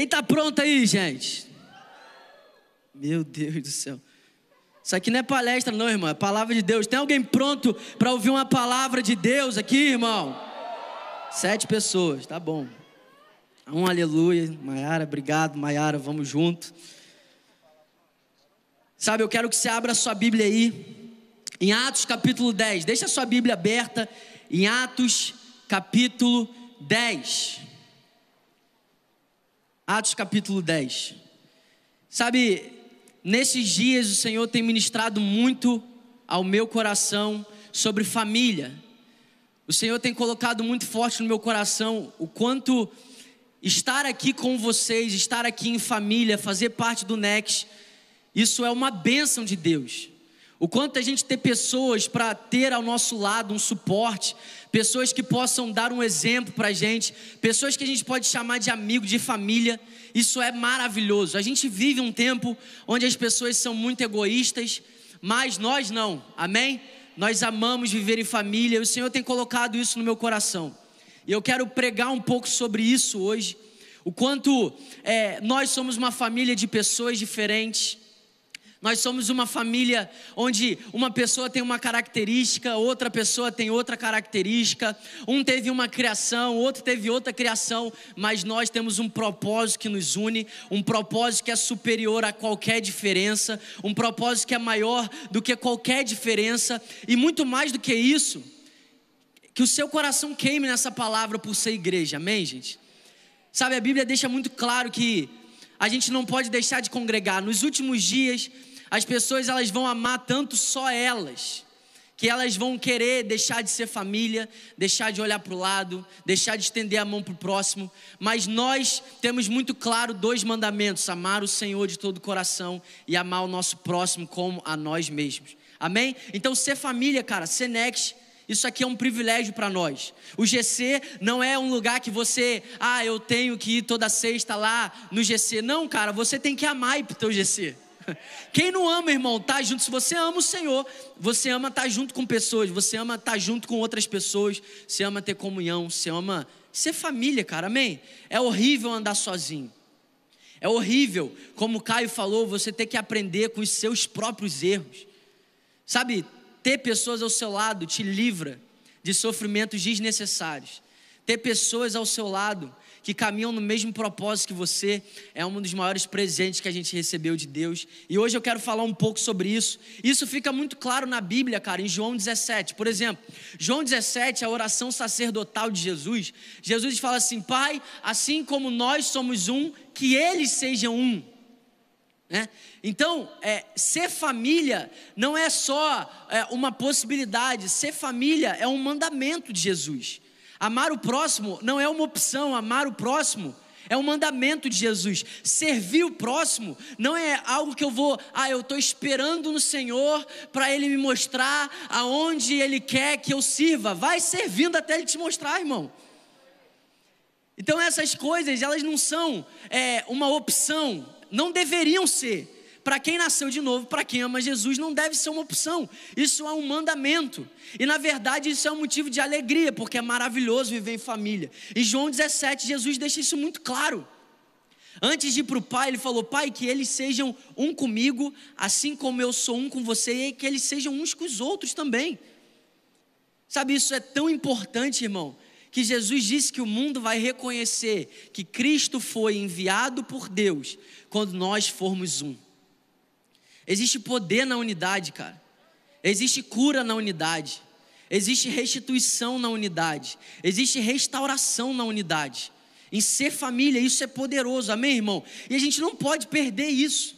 Quem está pronto aí, gente? Meu Deus do céu. Isso aqui não é palestra, não, irmão. É palavra de Deus. Tem alguém pronto para ouvir uma palavra de Deus aqui, irmão? Sete pessoas, tá bom. Um aleluia. Maiara, obrigado, Maiara, vamos junto. Sabe, eu quero que você abra a sua Bíblia aí, em Atos capítulo 10. Deixa a sua Bíblia aberta em Atos capítulo 10. Atos capítulo 10. Sabe, nesses dias o Senhor tem ministrado muito ao meu coração sobre família. O Senhor tem colocado muito forte no meu coração o quanto estar aqui com vocês, estar aqui em família, fazer parte do Next, isso é uma bênção de Deus. O quanto a gente ter pessoas para ter ao nosso lado um suporte, pessoas que possam dar um exemplo para a gente, pessoas que a gente pode chamar de amigo, de família, isso é maravilhoso. A gente vive um tempo onde as pessoas são muito egoístas, mas nós não, amém? Nós amamos viver em família, e o Senhor tem colocado isso no meu coração. E eu quero pregar um pouco sobre isso hoje. O quanto é, nós somos uma família de pessoas diferentes, nós somos uma família onde uma pessoa tem uma característica, outra pessoa tem outra característica, um teve uma criação, outro teve outra criação, mas nós temos um propósito que nos une, um propósito que é superior a qualquer diferença, um propósito que é maior do que qualquer diferença, e muito mais do que isso, que o seu coração queime nessa palavra por ser igreja, amém, gente? Sabe, a Bíblia deixa muito claro que a gente não pode deixar de congregar. Nos últimos dias, as pessoas elas vão amar tanto só elas, que elas vão querer deixar de ser família, deixar de olhar para o lado, deixar de estender a mão para o próximo. Mas nós temos muito claro dois mandamentos: amar o Senhor de todo o coração e amar o nosso próximo como a nós mesmos. Amém? Então, ser família, cara, ser next. Isso aqui é um privilégio para nós. O GC não é um lugar que você, ah, eu tenho que ir toda sexta lá no GC. Não, cara, você tem que amar ir pro teu GC. Quem não ama, irmão, tá junto. Se você ama o Senhor, você ama estar tá junto com pessoas, você ama estar tá junto com outras pessoas, você ama ter comunhão, você ama ser família, cara, amém? É horrível andar sozinho. É horrível, como o Caio falou, você ter que aprender com os seus próprios erros. Sabe, ter pessoas ao seu lado te livra de sofrimentos desnecessários. Ter pessoas ao seu lado que caminham no mesmo propósito que você, é um dos maiores presentes que a gente recebeu de Deus. E hoje eu quero falar um pouco sobre isso. Isso fica muito claro na Bíblia, cara, em João 17. Por exemplo, João 17, a oração sacerdotal de Jesus. Jesus fala assim: Pai, assim como nós somos um, que eles sejam um. Né? Então, é, ser família não é só é, uma possibilidade, ser família é um mandamento de Jesus. Amar o próximo não é uma opção, amar o próximo é um mandamento de Jesus. Servir o próximo não é algo que eu vou, ah, eu estou esperando no Senhor para Ele me mostrar aonde Ele quer que eu sirva. Vai servindo até Ele te mostrar, irmão. Então essas coisas, elas não são é, uma opção, não deveriam ser. Para quem nasceu de novo, para quem ama Jesus, não deve ser uma opção. Isso é um mandamento. E na verdade, isso é um motivo de alegria, porque é maravilhoso viver em família. Em João 17, Jesus deixa isso muito claro. Antes de ir para o Pai, ele falou: Pai, que eles sejam um comigo, assim como eu sou um com você, e que eles sejam uns com os outros também. Sabe, isso é tão importante, irmão, que Jesus disse que o mundo vai reconhecer que Cristo foi enviado por Deus quando nós formos um. Existe poder na unidade, cara. Existe cura na unidade. Existe restituição na unidade. Existe restauração na unidade. Em ser família, isso é poderoso, amém, irmão? E a gente não pode perder isso.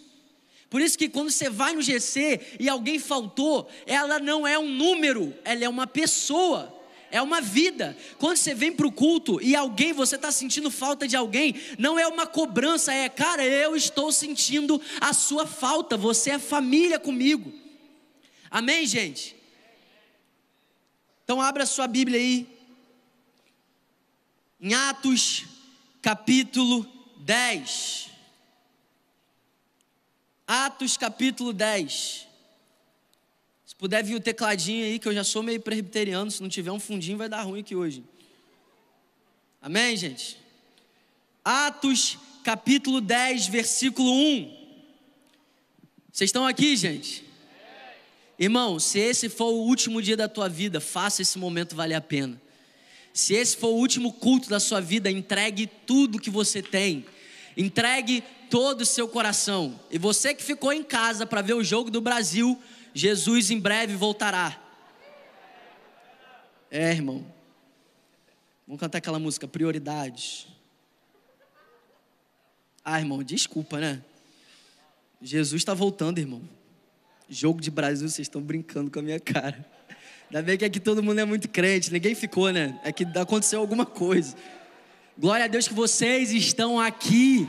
Por isso que quando você vai no GC e alguém faltou, ela não é um número, ela é uma pessoa é uma vida. Quando você vem para o culto e alguém, você está sentindo falta de alguém, não é uma cobrança, é, cara, eu estou sentindo a sua falta, você é família comigo. Amém, gente? Então, abra sua Bíblia aí, em Atos, capítulo 10. Atos, capítulo 10 puder vir o tecladinho aí, que eu já sou meio presbiteriano, se não tiver um fundinho vai dar ruim aqui hoje. Amém, gente? Atos capítulo 10, versículo 1. Vocês estão aqui, gente? Irmão, se esse for o último dia da tua vida, faça esse momento valer a pena. Se esse for o último culto da sua vida, entregue tudo que você tem. Entregue todo o seu coração. E você que ficou em casa para ver o jogo do Brasil, Jesus em breve voltará. É, irmão. Vamos cantar aquela música, Prioridades. Ah, irmão, desculpa, né? Jesus está voltando, irmão. Jogo de Brasil, vocês estão brincando com a minha cara. Ainda bem que aqui todo mundo é muito crente, ninguém ficou, né? É que aconteceu alguma coisa. Glória a Deus que vocês estão aqui.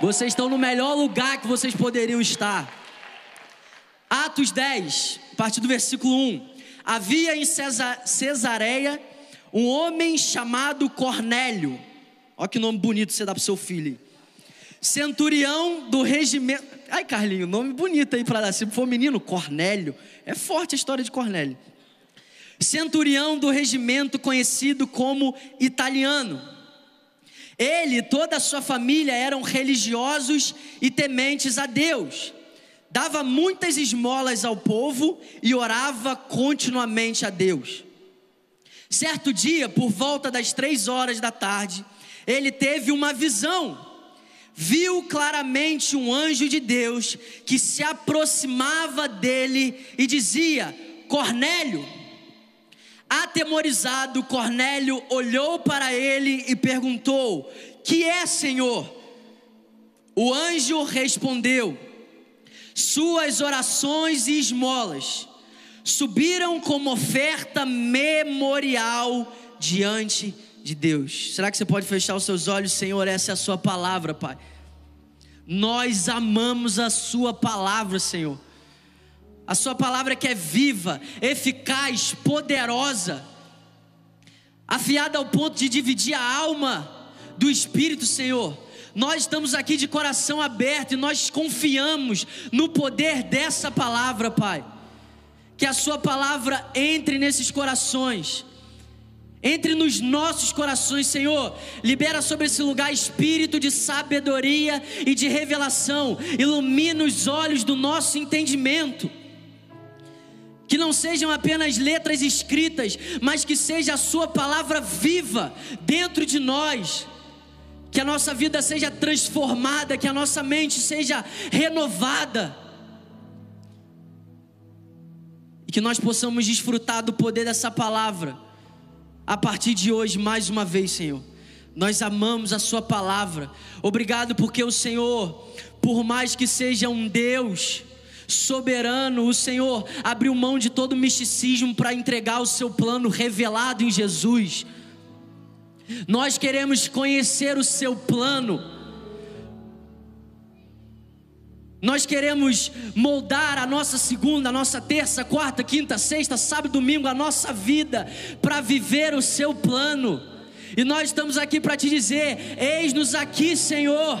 Vocês estão no melhor lugar que vocês poderiam estar. Atos 10, a partir do versículo 1. Havia em Cesareia um homem chamado Cornélio. Olha que nome bonito você dá para seu filho. Centurião do regimento. Ai, Carlinho, nome bonito aí para dar. Se for menino, Cornélio. É forte a história de Cornélio. Centurião do regimento conhecido como italiano. Ele e toda a sua família eram religiosos e tementes a Deus. Dava muitas esmolas ao povo e orava continuamente a Deus. Certo dia, por volta das três horas da tarde, ele teve uma visão viu claramente um anjo de Deus que se aproximava dele e dizia: Cornélio. Atemorizado, Cornélio olhou para ele e perguntou: Que é, Senhor? O anjo respondeu: Suas orações e esmolas subiram como oferta memorial diante de Deus. Será que você pode fechar os seus olhos, Senhor? Essa é a Sua palavra, Pai. Nós amamos a Sua palavra, Senhor. A Sua palavra que é viva, eficaz, poderosa, afiada ao ponto de dividir a alma do Espírito, Senhor. Nós estamos aqui de coração aberto e nós confiamos no poder dessa palavra, Pai. Que a Sua palavra entre nesses corações entre nos nossos corações, Senhor. Libera sobre esse lugar espírito de sabedoria e de revelação. Ilumina os olhos do nosso entendimento. Que não sejam apenas letras escritas, mas que seja a Sua palavra viva dentro de nós. Que a nossa vida seja transformada, que a nossa mente seja renovada. E que nós possamos desfrutar do poder dessa palavra a partir de hoje, mais uma vez, Senhor. Nós amamos a Sua palavra. Obrigado porque o Senhor, por mais que seja um Deus soberano, o Senhor abriu mão de todo o misticismo para entregar o seu plano revelado em Jesus. Nós queremos conhecer o seu plano Nós queremos moldar a nossa segunda, a nossa terça, quarta, quinta, sexta, sábado, domingo, a nossa vida para viver o seu plano. E nós estamos aqui para te dizer: eis-nos aqui, Senhor.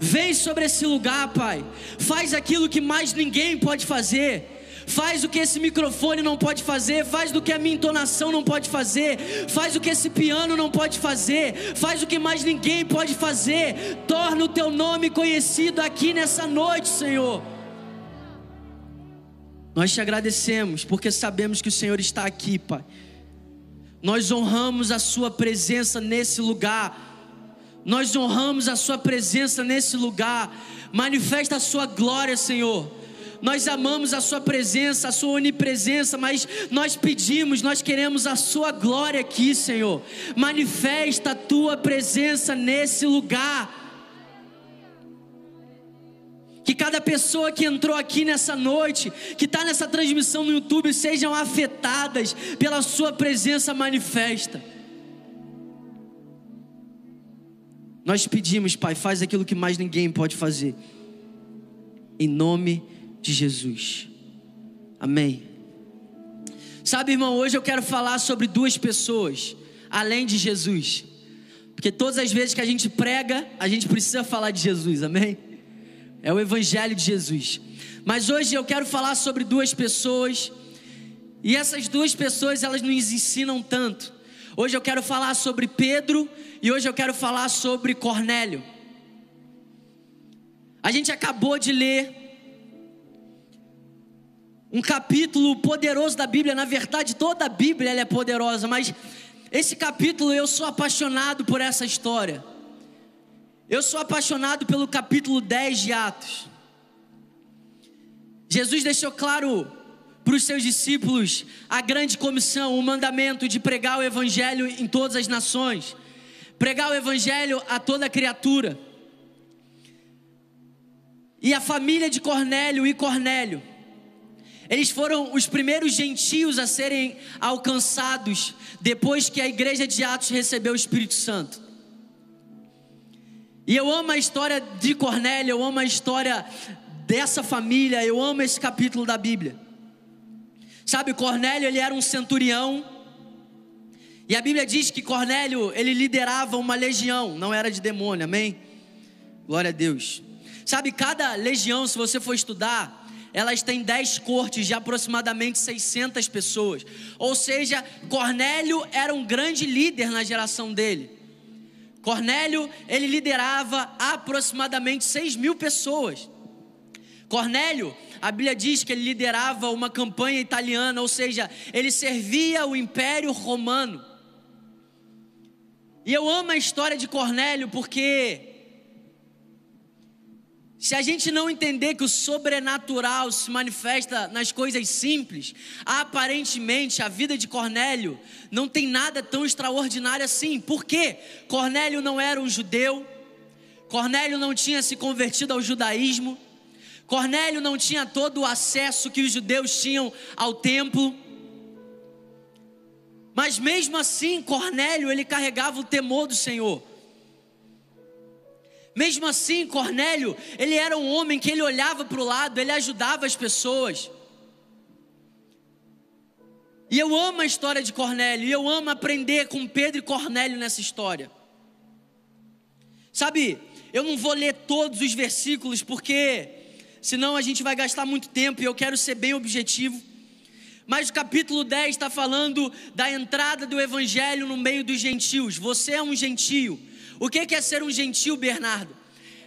Vem sobre esse lugar, Pai. Faz aquilo que mais ninguém pode fazer. Faz o que esse microfone não pode fazer, faz o que a minha entonação não pode fazer, faz o que esse piano não pode fazer, faz o que mais ninguém pode fazer. Torna o teu nome conhecido aqui nessa noite, Senhor. Nós te agradecemos porque sabemos que o Senhor está aqui, Pai. Nós honramos a Sua presença nesse lugar. Nós honramos a Sua presença nesse lugar. Manifesta a Sua glória, Senhor nós amamos a Sua presença, a Sua onipresença, mas nós pedimos, nós queremos a Sua glória aqui, Senhor. Manifesta a Tua presença nesse lugar. Que cada pessoa que entrou aqui nessa noite, que está nessa transmissão no YouTube, sejam afetadas pela Sua presença manifesta. Nós pedimos, Pai, faz aquilo que mais ninguém pode fazer. Em nome de Jesus. Amém. Sabe, irmão, hoje eu quero falar sobre duas pessoas, além de Jesus. Porque todas as vezes que a gente prega, a gente precisa falar de Jesus, amém? É o Evangelho de Jesus. Mas hoje eu quero falar sobre duas pessoas, e essas duas pessoas elas nos ensinam tanto. Hoje eu quero falar sobre Pedro e hoje eu quero falar sobre Cornélio. A gente acabou de ler um capítulo poderoso da Bíblia, na verdade toda a Bíblia é poderosa, mas esse capítulo eu sou apaixonado por essa história. Eu sou apaixonado pelo capítulo 10 de Atos. Jesus deixou claro para os seus discípulos a grande comissão, o mandamento de pregar o evangelho em todas as nações, pregar o evangelho a toda criatura. E a família de Cornélio e Cornélio, eles foram os primeiros gentios a serem alcançados depois que a igreja de Atos recebeu o Espírito Santo. E eu amo a história de Cornélio, eu amo a história dessa família, eu amo esse capítulo da Bíblia. Sabe, Cornélio, ele era um centurião. E a Bíblia diz que Cornélio, ele liderava uma legião, não era de demônio, amém? Glória a Deus. Sabe, cada legião, se você for estudar, elas têm 10 cortes de aproximadamente 600 pessoas. Ou seja, Cornélio era um grande líder na geração dele. Cornélio, ele liderava aproximadamente 6 mil pessoas. Cornélio, a Bíblia diz que ele liderava uma campanha italiana, ou seja, ele servia o Império Romano. E eu amo a história de Cornélio porque se a gente não entender que o sobrenatural se manifesta nas coisas simples, aparentemente a vida de Cornélio não tem nada tão extraordinário assim. Por quê? Cornélio não era um judeu, Cornélio não tinha se convertido ao judaísmo, Cornélio não tinha todo o acesso que os judeus tinham ao templo. Mas mesmo assim, Cornélio, ele carregava o temor do Senhor. Mesmo assim, Cornélio, ele era um homem que ele olhava para o lado, ele ajudava as pessoas. E eu amo a história de Cornélio, e eu amo aprender com Pedro e Cornélio nessa história. Sabe, eu não vou ler todos os versículos porque senão a gente vai gastar muito tempo e eu quero ser bem objetivo. Mas o capítulo 10 está falando da entrada do evangelho no meio dos gentios. Você é um gentio. O que é ser um gentio, Bernardo?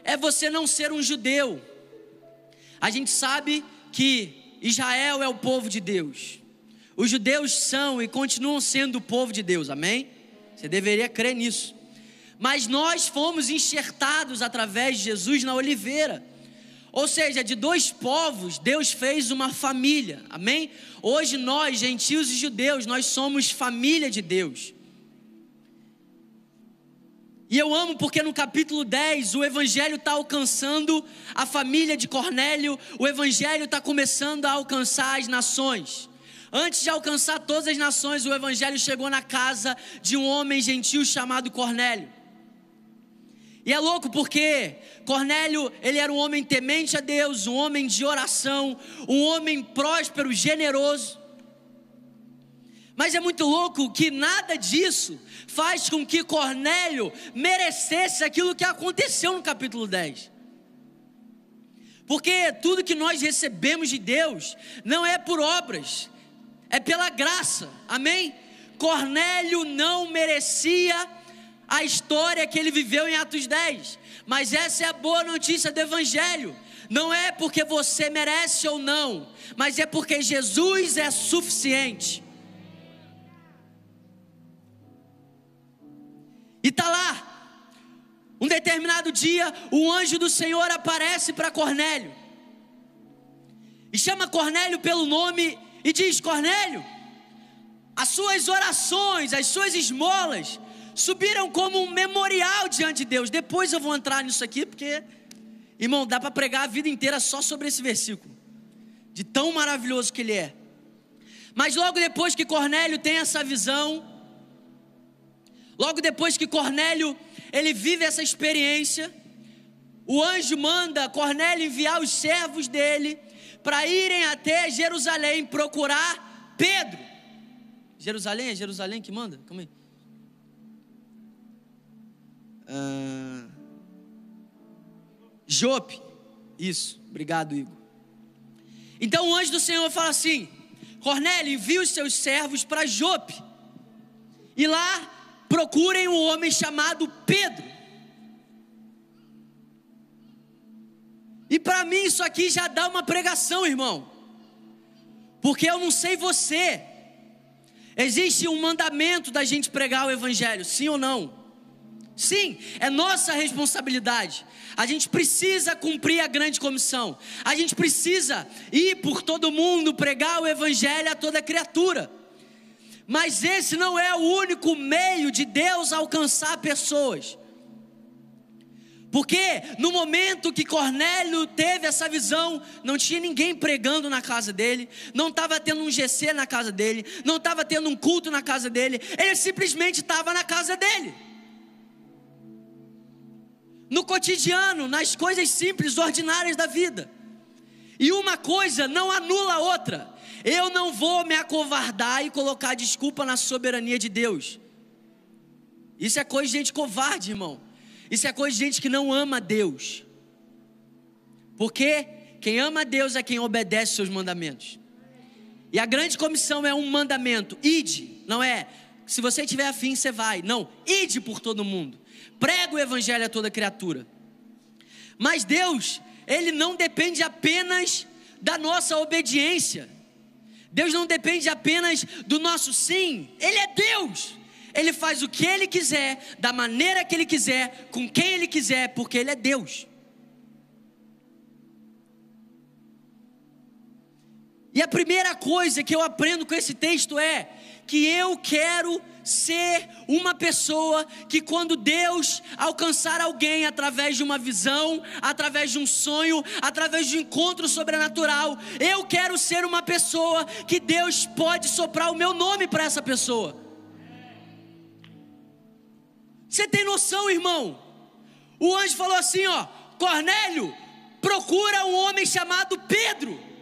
É você não ser um judeu. A gente sabe que Israel é o povo de Deus. Os judeus são e continuam sendo o povo de Deus, amém? Você deveria crer nisso. Mas nós fomos enxertados através de Jesus na oliveira. Ou seja, de dois povos, Deus fez uma família, amém? Hoje nós, gentios e judeus, nós somos família de Deus. E eu amo porque no capítulo 10 o Evangelho está alcançando a família de Cornélio, o Evangelho está começando a alcançar as nações. Antes de alcançar todas as nações, o Evangelho chegou na casa de um homem gentil chamado Cornélio. E é louco porque Cornélio, ele era um homem temente a Deus, um homem de oração, um homem próspero, generoso. Mas é muito louco que nada disso faz com que Cornélio merecesse aquilo que aconteceu no capítulo 10. Porque tudo que nós recebemos de Deus não é por obras, é pela graça. Amém? Cornélio não merecia a história que ele viveu em Atos 10. Mas essa é a boa notícia do Evangelho. Não é porque você merece ou não, mas é porque Jesus é suficiente. E tá lá, um determinado dia, o anjo do Senhor aparece para Cornélio e chama Cornélio pelo nome e diz: Cornélio, as suas orações, as suas esmolas subiram como um memorial diante de Deus. Depois eu vou entrar nisso aqui, porque, irmão, dá para pregar a vida inteira só sobre esse versículo, de tão maravilhoso que ele é. Mas logo depois que Cornélio tem essa visão, logo depois que Cornélio ele vive essa experiência, o anjo manda Cornélio enviar os servos dele para irem até Jerusalém procurar Pedro. Jerusalém é Jerusalém que manda? Calma aí. Uh, Jope. Isso, obrigado, Igor. Então o anjo do Senhor fala assim: Cornélio, envia os seus servos para Jope E lá procurem um homem chamado Pedro. E para mim isso aqui já dá uma pregação, irmão. Porque eu não sei você. Existe um mandamento da gente pregar o evangelho, sim ou não? Sim, é nossa responsabilidade. A gente precisa cumprir a grande comissão. A gente precisa ir por todo mundo pregar o evangelho a toda criatura. Mas esse não é o único meio de Deus alcançar pessoas. Porque no momento que Cornélio teve essa visão, não tinha ninguém pregando na casa dele, não estava tendo um GC na casa dele, não estava tendo um culto na casa dele, ele simplesmente estava na casa dele no cotidiano, nas coisas simples, ordinárias da vida. E uma coisa não anula a outra. Eu não vou me acovardar e colocar desculpa na soberania de Deus. Isso é coisa de gente covarde, irmão. Isso é coisa de gente que não ama Deus. Porque quem ama Deus é quem obedece seus mandamentos. E a grande comissão é um mandamento: ide, não é se você tiver afim, você vai. Não, ide por todo mundo prega o evangelho a toda criatura. Mas Deus, ele não depende apenas da nossa obediência. Deus não depende apenas do nosso sim. Ele é Deus. Ele faz o que ele quiser, da maneira que ele quiser, com quem ele quiser, porque ele é Deus. E a primeira coisa que eu aprendo com esse texto é que eu quero ser uma pessoa que, quando Deus alcançar alguém através de uma visão, através de um sonho, através de um encontro sobrenatural, eu quero ser uma pessoa que Deus pode soprar o meu nome para essa pessoa. Você tem noção, irmão? O anjo falou assim: ó, Cornélio, procura um homem chamado Pedro.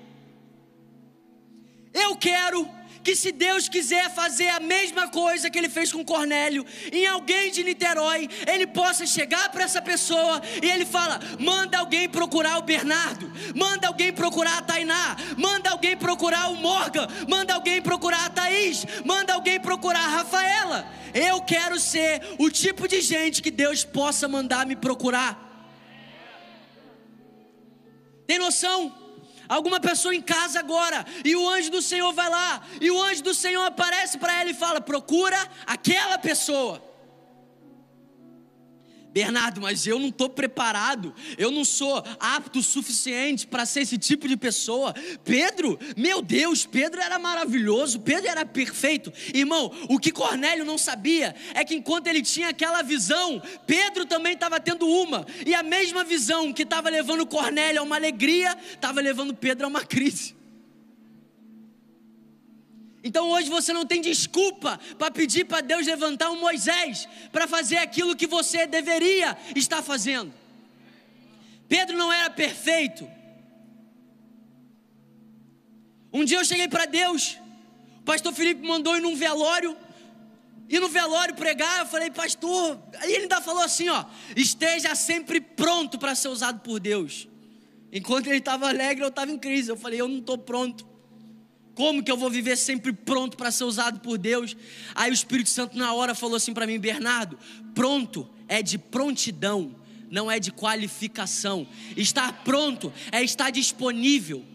Eu quero que se Deus quiser fazer a mesma coisa que ele fez com Cornélio, em alguém de Niterói, ele possa chegar para essa pessoa e ele fala: manda alguém procurar o Bernardo, manda alguém procurar a Tainá, manda alguém procurar o Morgan, manda alguém procurar a Thaís, manda alguém procurar a Rafaela. Eu quero ser o tipo de gente que Deus possa mandar me procurar. Tem noção? Alguma pessoa em casa agora, e o anjo do Senhor vai lá, e o anjo do Senhor aparece para ela e fala: procura aquela pessoa. Bernardo, mas eu não estou preparado, eu não sou apto o suficiente para ser esse tipo de pessoa. Pedro, meu Deus, Pedro era maravilhoso, Pedro era perfeito. Irmão, o que Cornélio não sabia é que enquanto ele tinha aquela visão, Pedro também estava tendo uma, e a mesma visão que estava levando Cornélio a uma alegria, estava levando Pedro a uma crise. Então hoje você não tem desculpa para pedir para Deus levantar um Moisés para fazer aquilo que você deveria estar fazendo. Pedro não era perfeito. Um dia eu cheguei para Deus, o pastor Felipe mandou ir num velório, e no velório pregar, eu falei, pastor, aí ele ainda falou assim: ó, esteja sempre pronto para ser usado por Deus. Enquanto ele estava alegre, eu estava em crise. Eu falei, eu não estou pronto. Como que eu vou viver sempre pronto para ser usado por Deus? Aí o Espírito Santo na hora falou assim para mim, Bernardo, pronto é de prontidão, não é de qualificação. Estar pronto é estar disponível.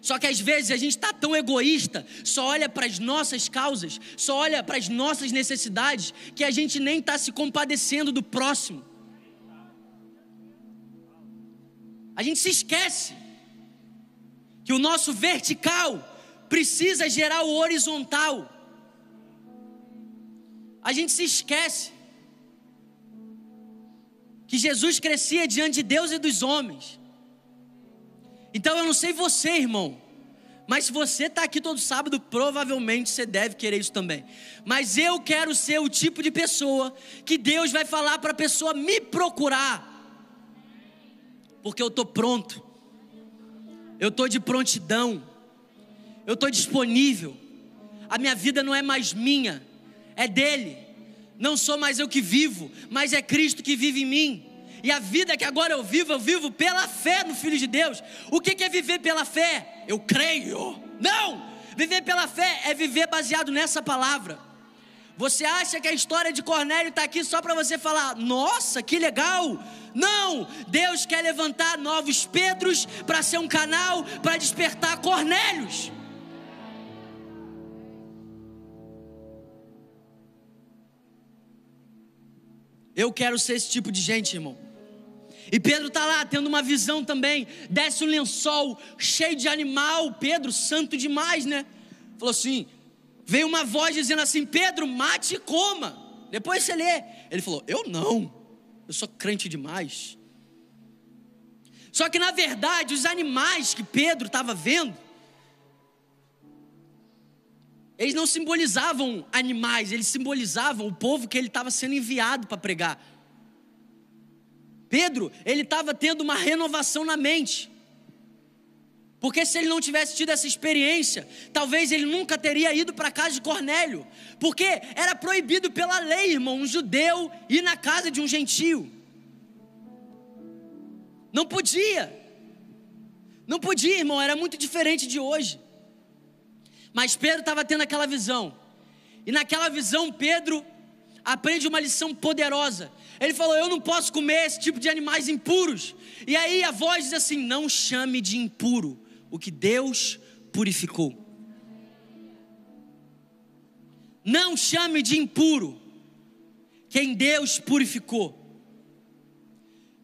Só que às vezes a gente está tão egoísta, só olha para as nossas causas, só olha para as nossas necessidades, que a gente nem está se compadecendo do próximo. A gente se esquece que o nosso vertical precisa gerar o horizontal. A gente se esquece que Jesus crescia diante de Deus e dos homens. Então eu não sei você, irmão, mas se você está aqui todo sábado, provavelmente você deve querer isso também. Mas eu quero ser o tipo de pessoa que Deus vai falar para a pessoa me procurar, porque eu estou pronto eu estou de prontidão, eu estou disponível. A minha vida não é mais minha, é dele. Não sou mais eu que vivo, mas é Cristo que vive em mim. E a vida que agora eu vivo, eu vivo pela fé no Filho de Deus. O que é viver pela fé? Eu creio. Não! Viver pela fé é viver baseado nessa palavra. Você acha que a história de Cornélio está aqui só para você falar, nossa, que legal? Não, Deus quer levantar novos Pedros para ser um canal para despertar Cornélios. Eu quero ser esse tipo de gente, irmão. E Pedro está lá tendo uma visão também. Desce um lençol cheio de animal. Pedro, santo demais, né? Falou assim: veio uma voz dizendo assim: Pedro, mate e coma. Depois você lê. Ele falou: Eu não. Eu sou crente demais. Só que na verdade, os animais que Pedro estava vendo, eles não simbolizavam animais, eles simbolizavam o povo que ele estava sendo enviado para pregar. Pedro, ele estava tendo uma renovação na mente. Porque se ele não tivesse tido essa experiência, talvez ele nunca teria ido para a casa de Cornélio. Porque era proibido pela lei, irmão, um judeu ir na casa de um gentio. Não podia. Não podia, irmão, era muito diferente de hoje. Mas Pedro estava tendo aquela visão. E naquela visão, Pedro aprende uma lição poderosa. Ele falou: Eu não posso comer esse tipo de animais impuros. E aí a voz diz assim: Não chame de impuro o que Deus purificou. Não chame de impuro quem Deus purificou.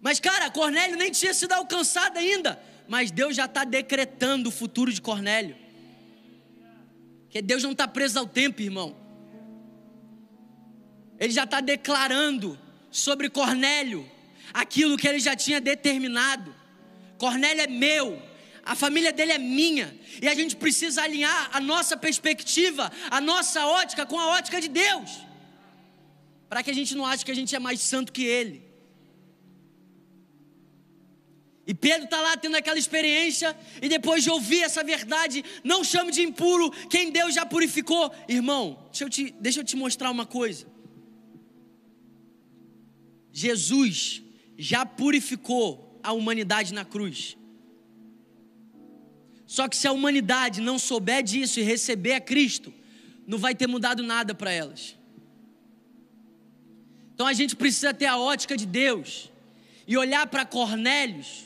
Mas, cara, Cornélio nem tinha sido alcançado ainda. Mas Deus já está decretando o futuro de Cornélio. Que Deus não está preso ao tempo, irmão. Ele já está declarando sobre Cornélio aquilo que ele já tinha determinado. Cornélio é meu, a família dele é minha, e a gente precisa alinhar a nossa perspectiva, a nossa ótica com a ótica de Deus, para que a gente não ache que a gente é mais santo que ele. E Pedro está lá tendo aquela experiência, e depois de ouvir essa verdade, não chame de impuro quem Deus já purificou. Irmão, deixa eu te, deixa eu te mostrar uma coisa. Jesus já purificou a humanidade na cruz. Só que se a humanidade não souber disso e receber a Cristo, não vai ter mudado nada para elas. Então a gente precisa ter a ótica de Deus e olhar para Cornélios,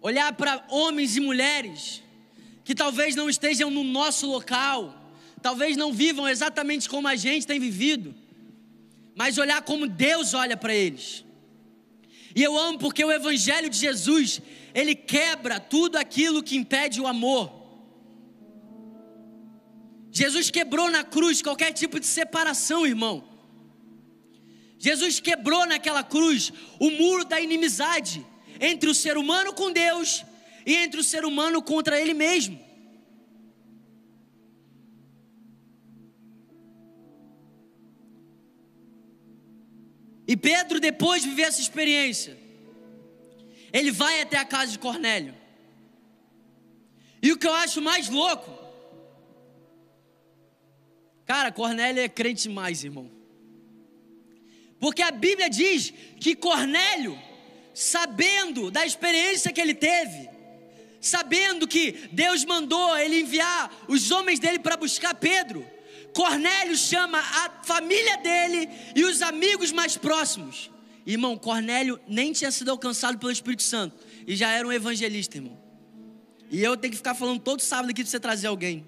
olhar para homens e mulheres que talvez não estejam no nosso local, talvez não vivam exatamente como a gente tem vivido, mas olhar como Deus olha para eles. E eu amo porque o Evangelho de Jesus, ele quebra tudo aquilo que impede o amor. Jesus quebrou na cruz qualquer tipo de separação, irmão. Jesus quebrou naquela cruz o muro da inimizade entre o ser humano com Deus e entre o ser humano contra ele mesmo. E Pedro, depois de viver essa experiência, ele vai até a casa de Cornélio. E o que eu acho mais louco, cara, Cornélio é crente demais, irmão. Porque a Bíblia diz que Cornélio, sabendo da experiência que ele teve, sabendo que Deus mandou ele enviar os homens dele para buscar Pedro, Cornélio chama a família dele e os amigos mais próximos. Irmão, Cornélio nem tinha sido alcançado pelo Espírito Santo e já era um evangelista, irmão. E eu tenho que ficar falando todo sábado aqui para você trazer alguém.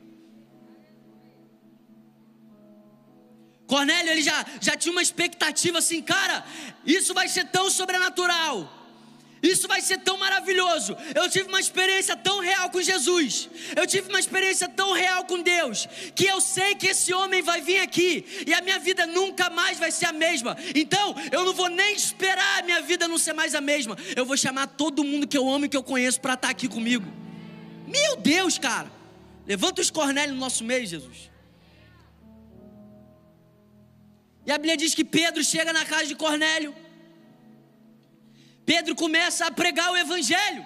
Cornélio, ele já, já tinha uma expectativa assim, cara, isso vai ser tão sobrenatural. Isso vai ser tão maravilhoso. Eu tive uma experiência tão real com Jesus. Eu tive uma experiência tão real com Deus. Que eu sei que esse homem vai vir aqui. E a minha vida nunca mais vai ser a mesma. Então, eu não vou nem esperar a minha vida não ser mais a mesma. Eu vou chamar todo mundo que eu amo e que eu conheço para estar tá aqui comigo. Meu Deus, cara. Levanta os Cornélios no nosso meio, Jesus. E a Bíblia diz que Pedro chega na casa de Cornélio. Pedro começa a pregar o Evangelho.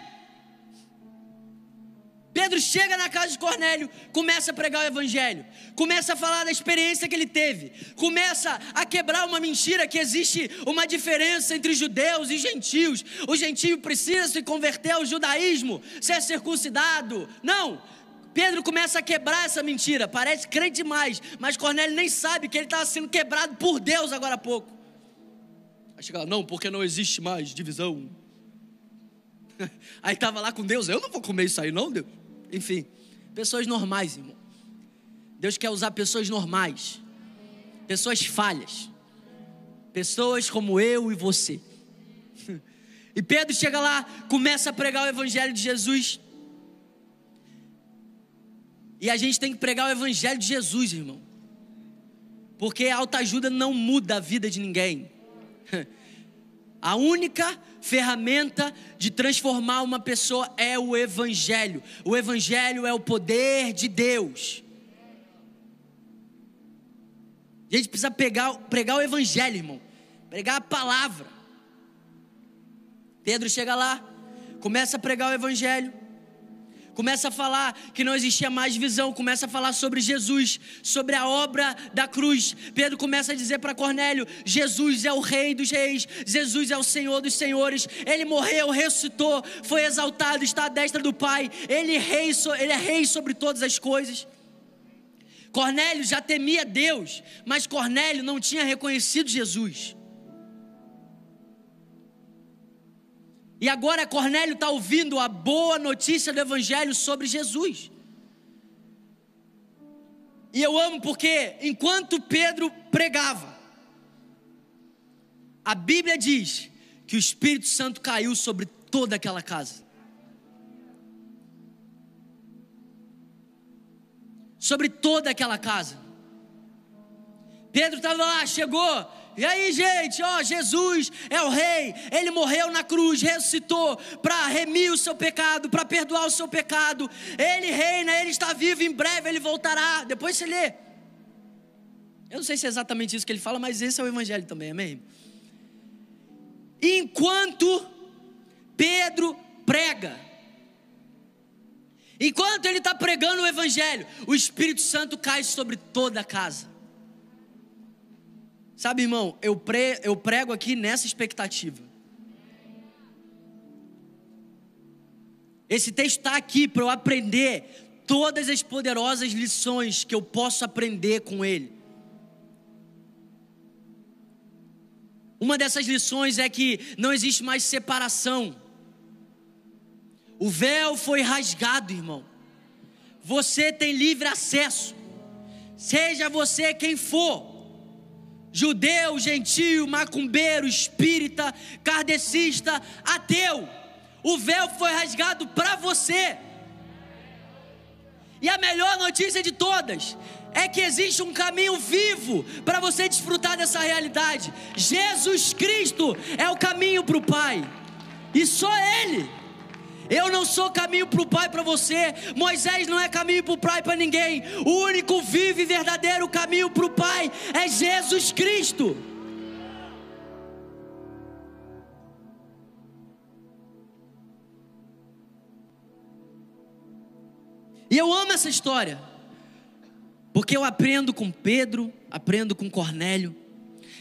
Pedro chega na casa de Cornélio, começa a pregar o Evangelho, começa a falar da experiência que ele teve, começa a quebrar uma mentira que existe uma diferença entre judeus e gentios. O gentio precisa se converter ao judaísmo, ser circuncidado. Não, Pedro começa a quebrar essa mentira. Parece crente demais, mas Cornélio nem sabe que ele estava sendo quebrado por Deus agora há pouco. Aí chega lá, não, porque não existe mais divisão. Aí estava lá com Deus, eu não vou comer isso aí, não, Deus. Enfim, pessoas normais, irmão. Deus quer usar pessoas normais, pessoas falhas, pessoas como eu e você. E Pedro chega lá, começa a pregar o evangelho de Jesus. E a gente tem que pregar o evangelho de Jesus, irmão. Porque a autoajuda não muda a vida de ninguém. A única ferramenta de transformar uma pessoa é o Evangelho. O Evangelho é o poder de Deus. A gente precisa pegar, pregar o Evangelho, irmão. Pregar a palavra. Pedro chega lá, começa a pregar o Evangelho começa a falar que não existia mais visão, começa a falar sobre Jesus, sobre a obra da cruz. Pedro começa a dizer para Cornélio: Jesus é o Rei dos Reis, Jesus é o Senhor dos Senhores. Ele morreu, ressuscitou, foi exaltado, está à destra do Pai. Ele é rei, ele é rei sobre todas as coisas. Cornélio já temia Deus, mas Cornélio não tinha reconhecido Jesus. E agora Cornélio está ouvindo a boa notícia do Evangelho sobre Jesus. E eu amo porque enquanto Pedro pregava, a Bíblia diz que o Espírito Santo caiu sobre toda aquela casa. Sobre toda aquela casa. Pedro estava lá, chegou, e aí, gente, ó, Jesus é o rei, ele morreu na cruz, ressuscitou para remir o seu pecado, para perdoar o seu pecado. Ele reina, ele está vivo, em breve ele voltará. Depois você lê. Eu não sei se é exatamente isso que ele fala, mas esse é o evangelho também, amém? Enquanto Pedro prega, enquanto ele está pregando o evangelho, o Espírito Santo cai sobre toda a casa. Sabe, irmão, eu, pre, eu prego aqui nessa expectativa. Esse texto está aqui para eu aprender todas as poderosas lições que eu posso aprender com ele. Uma dessas lições é que não existe mais separação. O véu foi rasgado, irmão. Você tem livre acesso. Seja você quem for judeu, gentio, macumbeiro, espírita, kardecista, ateu. O véu foi rasgado para você. E a melhor notícia de todas é que existe um caminho vivo para você desfrutar dessa realidade. Jesus Cristo é o caminho para o Pai, e só Ele. Eu não sou caminho para o Pai para você. Moisés não é caminho para o Pai para ninguém. O único vivo e verdadeiro caminho para o Pai é Jesus Cristo. E eu amo essa história, porque eu aprendo com Pedro, aprendo com Cornélio.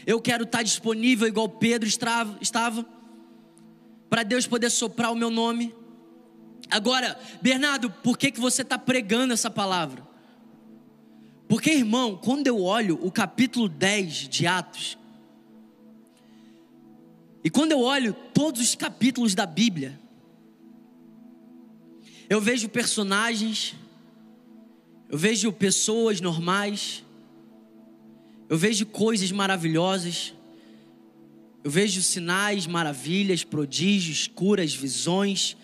Eu quero estar disponível igual Pedro estava, para Deus poder soprar o meu nome. Agora, Bernardo, por que, que você está pregando essa palavra? Porque, irmão, quando eu olho o capítulo 10 de Atos, e quando eu olho todos os capítulos da Bíblia, eu vejo personagens, eu vejo pessoas normais, eu vejo coisas maravilhosas, eu vejo sinais, maravilhas, prodígios, curas, visões,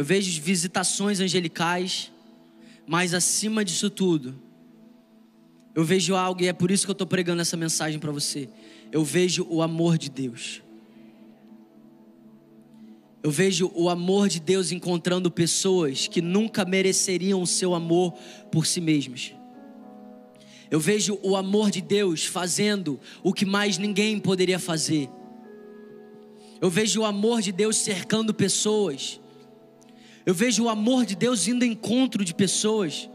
eu vejo visitações angelicais, mas acima disso tudo, eu vejo algo e é por isso que eu estou pregando essa mensagem para você. Eu vejo o amor de Deus. Eu vejo o amor de Deus encontrando pessoas que nunca mereceriam o seu amor por si mesmas. Eu vejo o amor de Deus fazendo o que mais ninguém poderia fazer. Eu vejo o amor de Deus cercando pessoas eu vejo o amor de Deus indo em encontro de pessoas.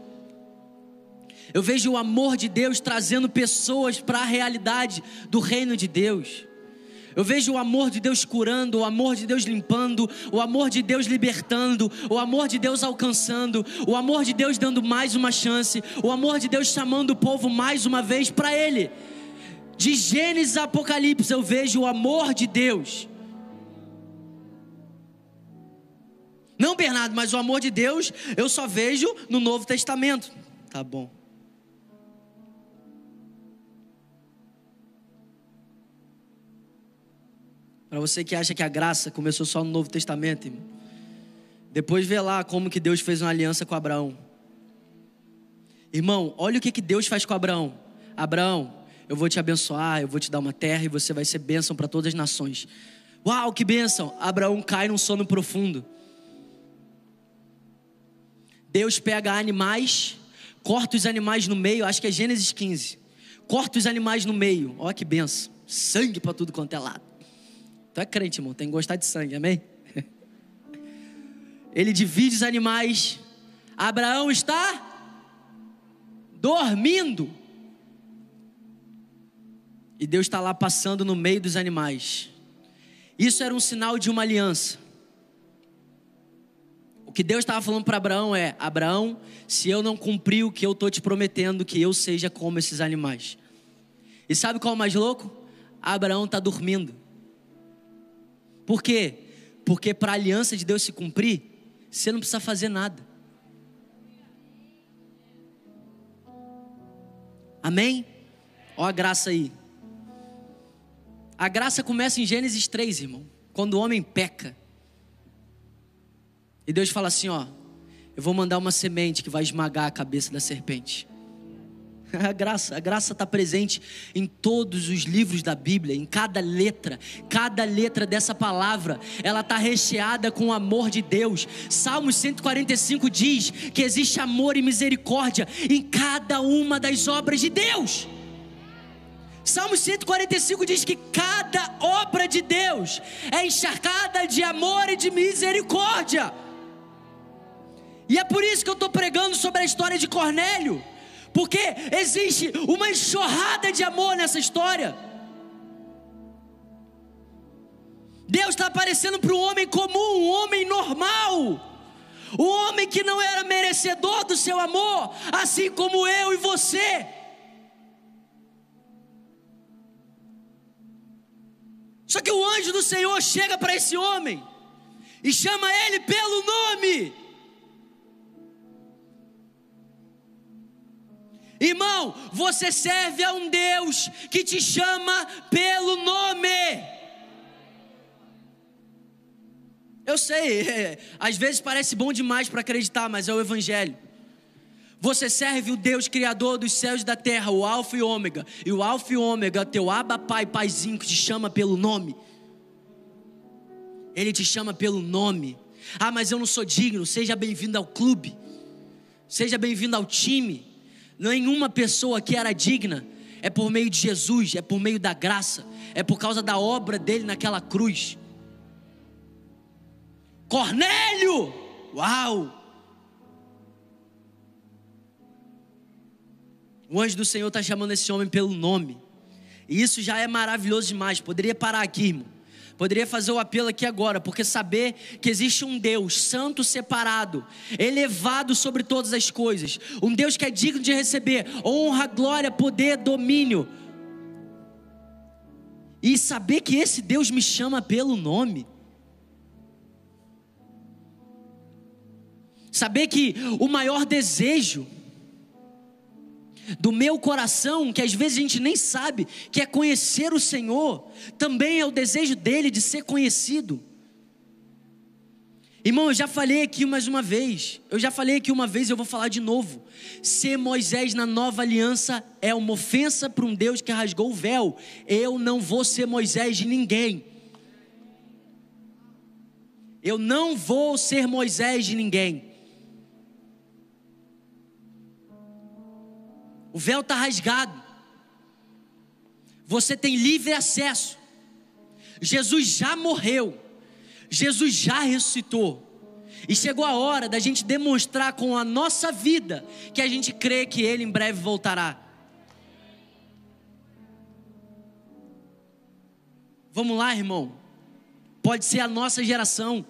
Eu vejo o amor de Deus trazendo pessoas para a realidade do reino de Deus. Eu vejo o amor de Deus curando, o amor de Deus limpando, o amor de Deus libertando, o amor de Deus alcançando, o amor de Deus dando mais uma chance, o amor de Deus chamando o povo mais uma vez para Ele. De Gênesis a Apocalipse eu vejo o amor de Deus. Não, Bernardo, mas o amor de Deus eu só vejo no Novo Testamento. Tá bom. Para você que acha que a graça começou só no Novo Testamento, irmão. Depois vê lá como que Deus fez uma aliança com Abraão. Irmão, olha o que, que Deus faz com Abraão. Abraão, eu vou te abençoar, eu vou te dar uma terra e você vai ser bênção para todas as nações. Uau, que bênção! Abraão cai num sono profundo. Deus pega animais, corta os animais no meio, acho que é Gênesis 15. Corta os animais no meio, olha que benção. Sangue para tudo quanto é lado. Tu é crente, irmão, tem que gostar de sangue, amém? Ele divide os animais. Abraão está dormindo. E Deus está lá passando no meio dos animais. Isso era um sinal de uma aliança. Que Deus estava falando para Abraão é: Abraão, se eu não cumprir o que eu estou te prometendo, que eu seja como esses animais. E sabe qual é o mais louco? Abraão está dormindo. Por quê? Porque para a aliança de Deus se cumprir, você não precisa fazer nada. Amém? Ó a graça aí. A graça começa em Gênesis 3, irmão. Quando o homem peca. E Deus fala assim: ó, eu vou mandar uma semente que vai esmagar a cabeça da serpente. A graça, a graça está presente em todos os livros da Bíblia, em cada letra, cada letra dessa palavra, ela está recheada com o amor de Deus. Salmos 145 diz que existe amor e misericórdia em cada uma das obras de Deus. Salmo 145 diz que cada obra de Deus é encharcada de amor e de misericórdia. E é por isso que eu estou pregando sobre a história de Cornélio porque existe uma enxurrada de amor nessa história. Deus está aparecendo para um homem comum, um homem normal, um homem que não era merecedor do seu amor, assim como eu e você. Só que o anjo do Senhor chega para esse homem e chama ele pelo nome. Irmão, você serve a um Deus que te chama pelo nome. Eu sei, às vezes parece bom demais para acreditar, mas é o Evangelho. Você serve o Deus Criador dos céus e da terra, o Alfa e Ômega. E o Alfa e Ômega, teu Abba Pai, Paizinho, que te chama pelo nome. Ele te chama pelo nome. Ah, mas eu não sou digno. Seja bem-vindo ao clube. Seja bem-vindo ao time. Nenhuma pessoa que era digna é por meio de Jesus, é por meio da graça, é por causa da obra dele naquela cruz. Cornélio! Uau! O anjo do Senhor está chamando esse homem pelo nome. E isso já é maravilhoso demais. Poderia parar aqui, irmão. Poderia fazer o apelo aqui agora, porque saber que existe um Deus santo, separado, elevado sobre todas as coisas, um Deus que é digno de receber honra, glória, poder, domínio. E saber que esse Deus me chama pelo nome. Saber que o maior desejo do meu coração, que às vezes a gente nem sabe, que é conhecer o Senhor, também é o desejo dele de ser conhecido. Irmão, eu já falei aqui mais uma vez, eu já falei aqui uma vez, eu vou falar de novo. Ser Moisés na nova aliança é uma ofensa para um Deus que rasgou o véu. Eu não vou ser Moisés de ninguém. Eu não vou ser Moisés de ninguém. O véu está rasgado. Você tem livre acesso. Jesus já morreu. Jesus já ressuscitou. E chegou a hora da gente demonstrar com a nossa vida que a gente crê que Ele em breve voltará. Vamos lá, irmão. Pode ser a nossa geração.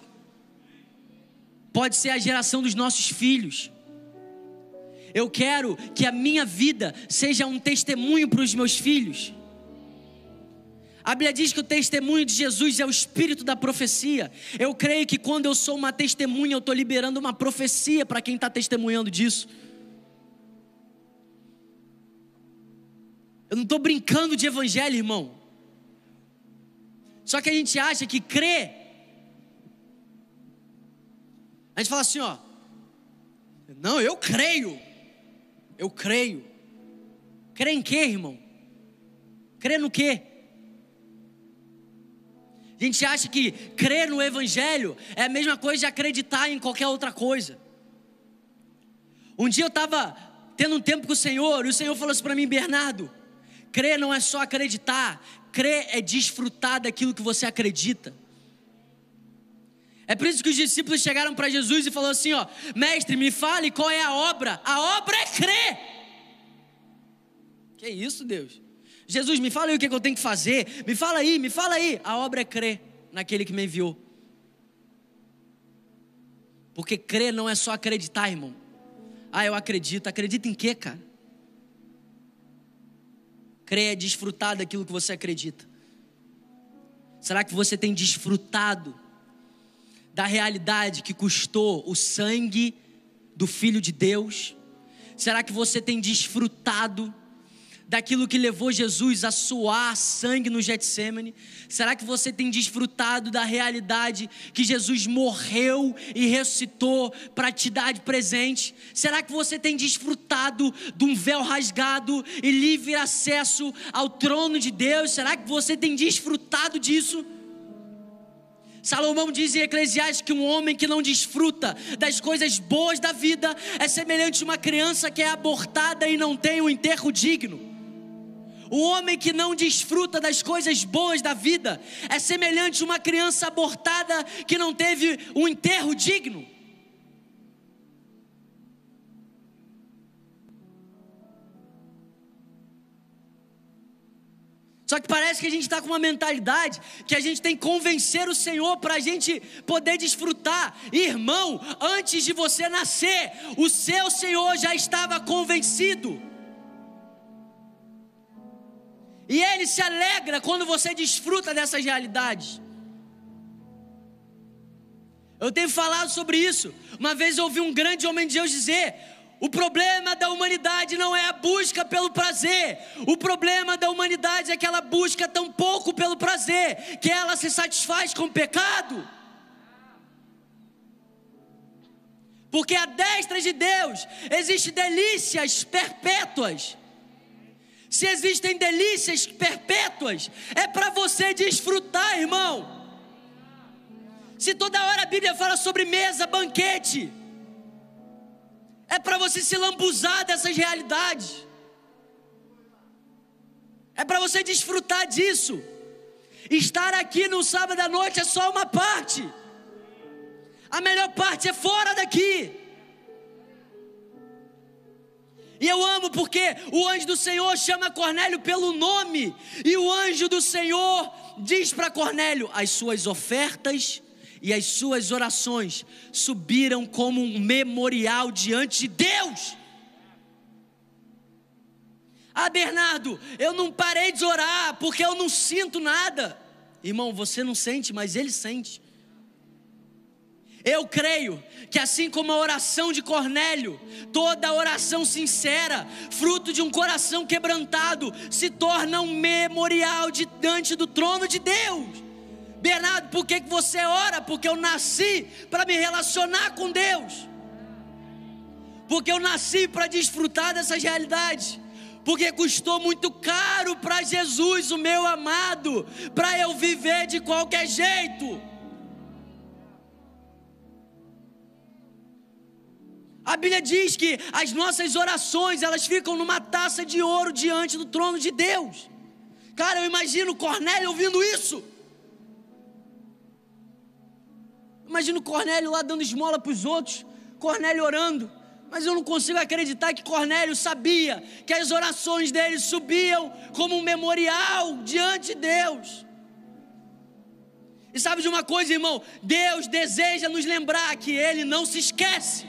Pode ser a geração dos nossos filhos. Eu quero que a minha vida seja um testemunho para os meus filhos. A Bíblia diz que o testemunho de Jesus é o espírito da profecia. Eu creio que quando eu sou uma testemunha, eu estou liberando uma profecia para quem está testemunhando disso. Eu não estou brincando de evangelho, irmão. Só que a gente acha que crer. A gente fala assim, ó. Não, eu creio. Eu creio. Crê em quê, irmão? Crê no quê? A gente acha que crer no Evangelho é a mesma coisa de acreditar em qualquer outra coisa. Um dia eu estava tendo um tempo com o Senhor e o Senhor falou assim para mim, Bernardo: crer não é só acreditar, crer é desfrutar daquilo que você acredita. É por isso que os discípulos chegaram para Jesus e falaram assim: ó, mestre, me fale qual é a obra. A obra é crer. Que isso, Deus? Jesus, me fala aí o que eu tenho que fazer. Me fala aí, me fala aí. A obra é crer naquele que me enviou. Porque crer não é só acreditar, irmão. Ah, eu acredito. Acredita em quê, cara? Crer é desfrutar daquilo que você acredita. Será que você tem desfrutado da realidade que custou o sangue do Filho de Deus? Será que você tem desfrutado daquilo que levou Jesus a suar sangue no Getsemane? Será que você tem desfrutado da realidade que Jesus morreu e ressuscitou para te dar de presente? Será que você tem desfrutado de um véu rasgado e livre acesso ao trono de Deus? Será que você tem desfrutado disso? Salomão diz em Eclesiastes que um homem que não desfruta das coisas boas da vida é semelhante a uma criança que é abortada e não tem um enterro digno. O homem que não desfruta das coisas boas da vida é semelhante a uma criança abortada que não teve um enterro digno. Só que parece que a gente está com uma mentalidade que a gente tem que convencer o Senhor para a gente poder desfrutar. Irmão, antes de você nascer, o seu Senhor já estava convencido. E Ele se alegra quando você desfruta dessas realidades. Eu tenho falado sobre isso. Uma vez eu ouvi um grande homem de Deus dizer: o problema da humanidade não é a busca pelo prazer. O problema da humanidade é que ela busca tão pouco pelo prazer que ela se satisfaz com o pecado. Porque a destra de Deus existem delícias perpétuas. Se existem delícias perpétuas, é para você desfrutar, irmão. Se toda hora a Bíblia fala sobre mesa, banquete, é para você se lambuzar dessas realidades. É para você desfrutar disso. Estar aqui no sábado à noite é só uma parte. A melhor parte é fora daqui. E eu amo porque o anjo do Senhor chama Cornélio pelo nome, e o anjo do Senhor diz para Cornélio: as suas ofertas e as suas orações subiram como um memorial diante de Deus. Ah, Bernardo, eu não parei de orar porque eu não sinto nada. Irmão, você não sente, mas ele sente. Eu creio que assim como a oração de Cornélio, toda oração sincera, fruto de um coração quebrantado, se torna um memorial diante do trono de Deus. Bernardo, por que, que você ora? Porque eu nasci para me relacionar com Deus. Porque eu nasci para desfrutar dessas realidades. Porque custou muito caro para Jesus, o meu amado, para eu viver de qualquer jeito. A Bíblia diz que as nossas orações, elas ficam numa taça de ouro diante do trono de Deus. Cara, eu imagino Cornélio ouvindo isso. Imagina o Cornélio lá dando esmola para os outros, Cornélio orando. Mas eu não consigo acreditar que Cornélio sabia que as orações dele subiam como um memorial diante de Deus. E sabe de uma coisa, irmão? Deus deseja nos lembrar que Ele não se esquece.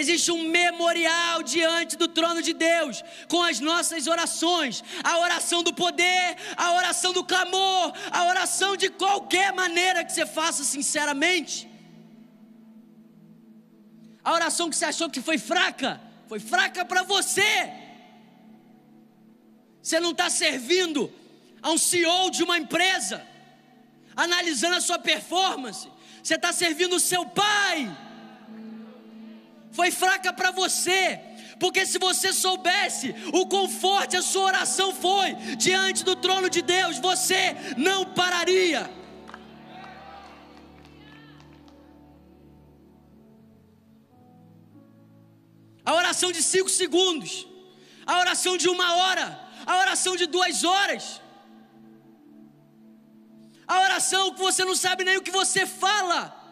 Existe um memorial diante do trono de Deus com as nossas orações, a oração do poder, a oração do clamor, a oração de qualquer maneira que você faça sinceramente. A oração que você achou que foi fraca, foi fraca para você. Você não está servindo a um CEO de uma empresa, analisando a sua performance. Você está servindo o seu pai foi fraca para você. Porque se você soubesse o forte a sua oração foi diante do trono de Deus, você não pararia. A oração de cinco segundos, a oração de uma hora, a oração de duas horas, a oração que você não sabe nem o que você fala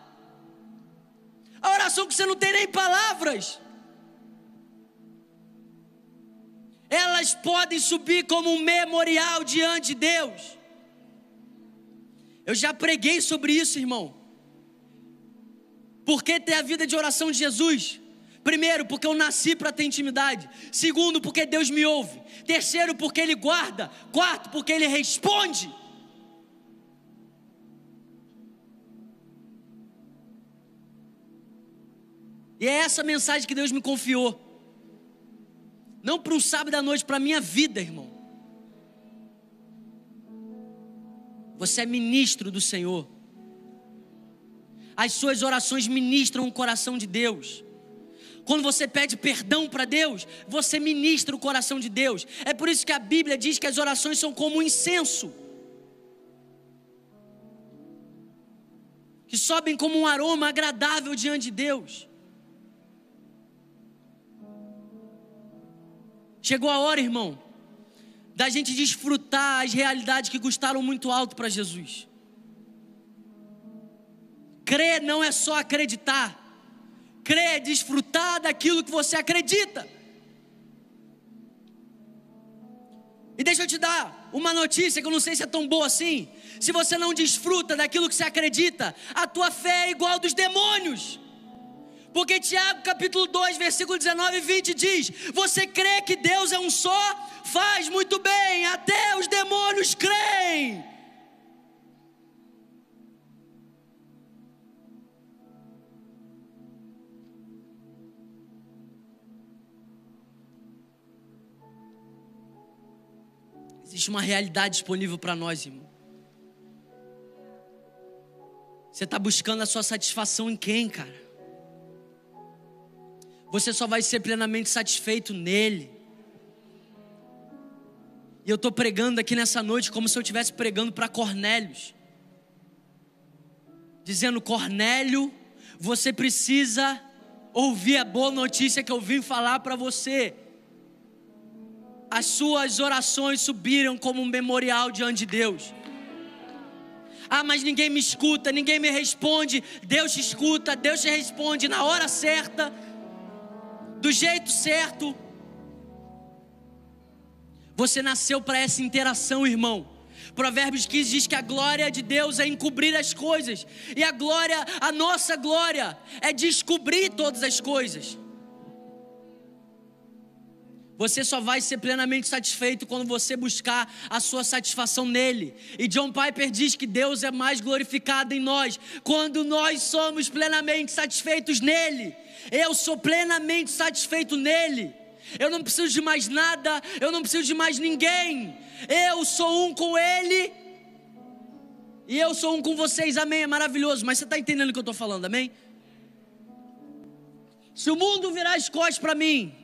a oração que você não tem nem palavras. Elas podem subir como um memorial diante de Deus. Eu já preguei sobre isso, irmão. Por que ter a vida de oração de Jesus? Primeiro, porque eu nasci para ter intimidade. Segundo, porque Deus me ouve. Terceiro, porque Ele guarda. Quarto, porque Ele responde. E é essa mensagem que Deus me confiou. Não para um sábado à noite, para a minha vida, irmão. Você é ministro do Senhor. As suas orações ministram o coração de Deus. Quando você pede perdão para Deus, você ministra o coração de Deus. É por isso que a Bíblia diz que as orações são como um incenso. Que sobem como um aroma agradável diante de Deus. Chegou a hora, irmão, da gente desfrutar as realidades que custaram muito alto para Jesus. Crer não é só acreditar. Crer é desfrutar daquilo que você acredita. E deixa eu te dar uma notícia que eu não sei se é tão boa assim. Se você não desfruta daquilo que você acredita, a tua fé é igual dos demônios. Porque Tiago capítulo 2, versículo 19 e 20 diz: Você crê que Deus é um só? Faz muito bem, até os demônios creem. Existe uma realidade disponível para nós, irmão. Você está buscando a sua satisfação em quem, cara? Você só vai ser plenamente satisfeito nele. E eu estou pregando aqui nessa noite como se eu estivesse pregando para Cornélios, dizendo: Cornélio, você precisa ouvir a boa notícia que eu vim falar para você. As suas orações subiram como um memorial diante de Deus. Ah, mas ninguém me escuta, ninguém me responde. Deus te escuta, Deus te responde na hora certa do jeito certo. Você nasceu para essa interação, irmão. Provérbios 15 diz que a glória de Deus é encobrir as coisas, e a glória, a nossa glória, é descobrir todas as coisas. Você só vai ser plenamente satisfeito quando você buscar a sua satisfação nele. E John Piper diz que Deus é mais glorificado em nós quando nós somos plenamente satisfeitos nele. Eu sou plenamente satisfeito nele. Eu não preciso de mais nada, eu não preciso de mais ninguém. Eu sou um com ele. E eu sou um com vocês, amém. É maravilhoso, mas você está entendendo o que eu estou falando, amém? Se o mundo virar as costas para mim,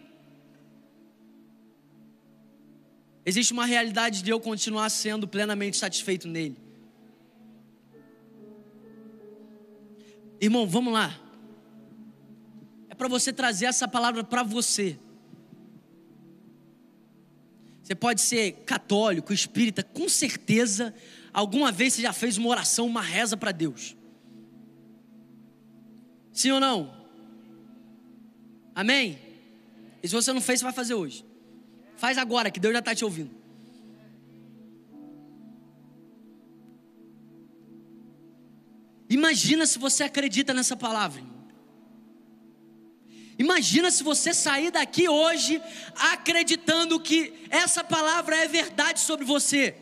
existe uma realidade de eu continuar sendo plenamente satisfeito nele. Irmão, vamos lá para você trazer essa palavra para você. Você pode ser católico, espírita, com certeza, alguma vez você já fez uma oração, uma reza para Deus. Sim ou não? Amém? E se você não fez, você vai fazer hoje. Faz agora, que Deus já está te ouvindo. Imagina se você acredita nessa palavra. Imagina se você sair daqui hoje acreditando que essa palavra é verdade sobre você.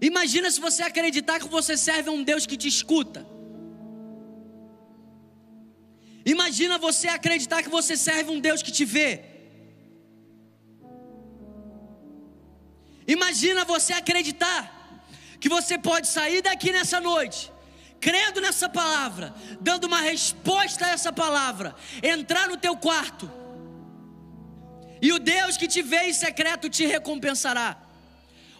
Imagina se você acreditar que você serve a um Deus que te escuta. Imagina você acreditar que você serve um Deus que te vê. Imagina você acreditar que você pode sair daqui nessa noite, crendo nessa palavra, dando uma resposta a essa palavra, entrar no teu quarto, e o Deus que te vê em secreto te recompensará.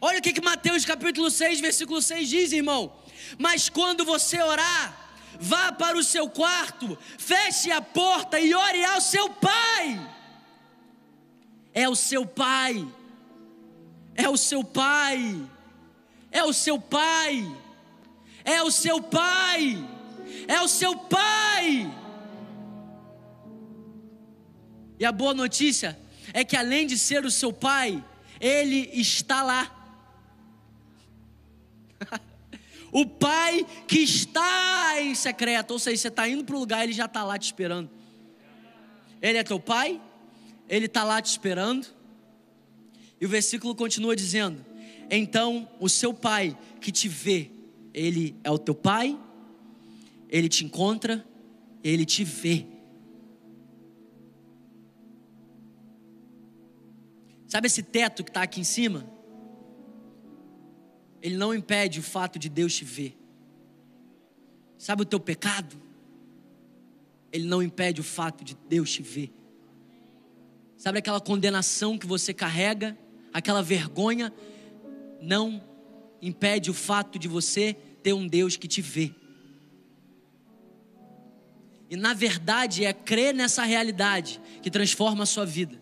Olha o que, que Mateus capítulo 6, versículo 6 diz, irmão. Mas quando você orar, vá para o seu quarto, feche a porta e ore ao seu pai. É o seu pai. É o seu pai. É o seu pai. É o seu pai. É o seu pai. E a boa notícia é que além de ser o seu pai, ele está lá. o pai que está em secreto, ou seja, você está indo para o lugar, ele já está lá te esperando. Ele é teu pai, ele está lá te esperando. E o versículo continua dizendo: Então o seu pai que te vê, ele é o teu pai, ele te encontra, ele te vê. Sabe esse teto que está aqui em cima? Ele não impede o fato de Deus te ver. Sabe o teu pecado? Ele não impede o fato de Deus te ver. Sabe aquela condenação que você carrega, aquela vergonha, não impede o fato de você ter um Deus que te vê. E na verdade é crer nessa realidade que transforma a sua vida.